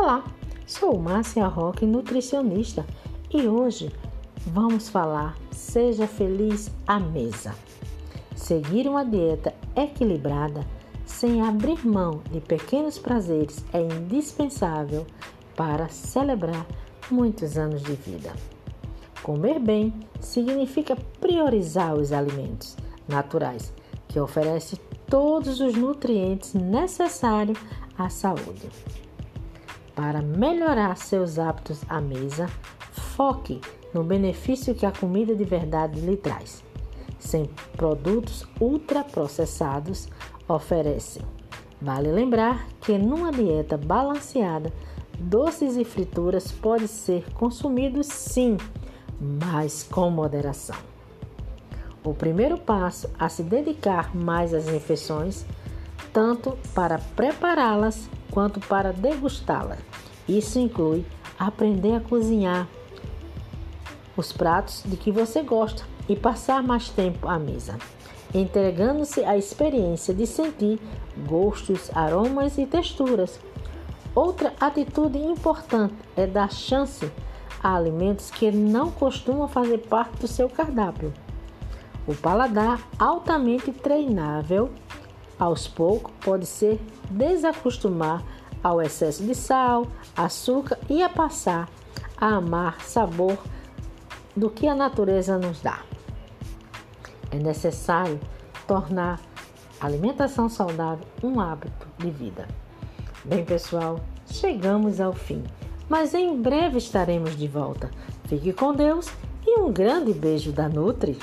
Olá, sou Márcia Roque, nutricionista, e hoje vamos falar Seja Feliz à Mesa. Seguir uma dieta equilibrada sem abrir mão de pequenos prazeres é indispensável para celebrar muitos anos de vida. Comer bem significa priorizar os alimentos naturais que oferecem todos os nutrientes necessários à saúde. Para melhorar seus hábitos à mesa, foque no benefício que a comida de verdade lhe traz. Sem produtos ultraprocessados oferecem. Vale lembrar que numa dieta balanceada, doces e frituras podem ser consumidos sim, mas com moderação. O primeiro passo a se dedicar mais às refeições, tanto para prepará-las quanto para degustá-las. Isso inclui aprender a cozinhar os pratos de que você gosta e passar mais tempo à mesa, entregando-se à experiência de sentir gostos, aromas e texturas. Outra atitude importante é dar chance a alimentos que não costumam fazer parte do seu cardápio. O paladar altamente treinável, aos poucos, pode ser desacostumar ao excesso de sal, açúcar e a passar a amar sabor do que a natureza nos dá. É necessário tornar a alimentação saudável um hábito de vida. Bem, pessoal, chegamos ao fim, mas em breve estaremos de volta. Fique com Deus e um grande beijo da Nutri.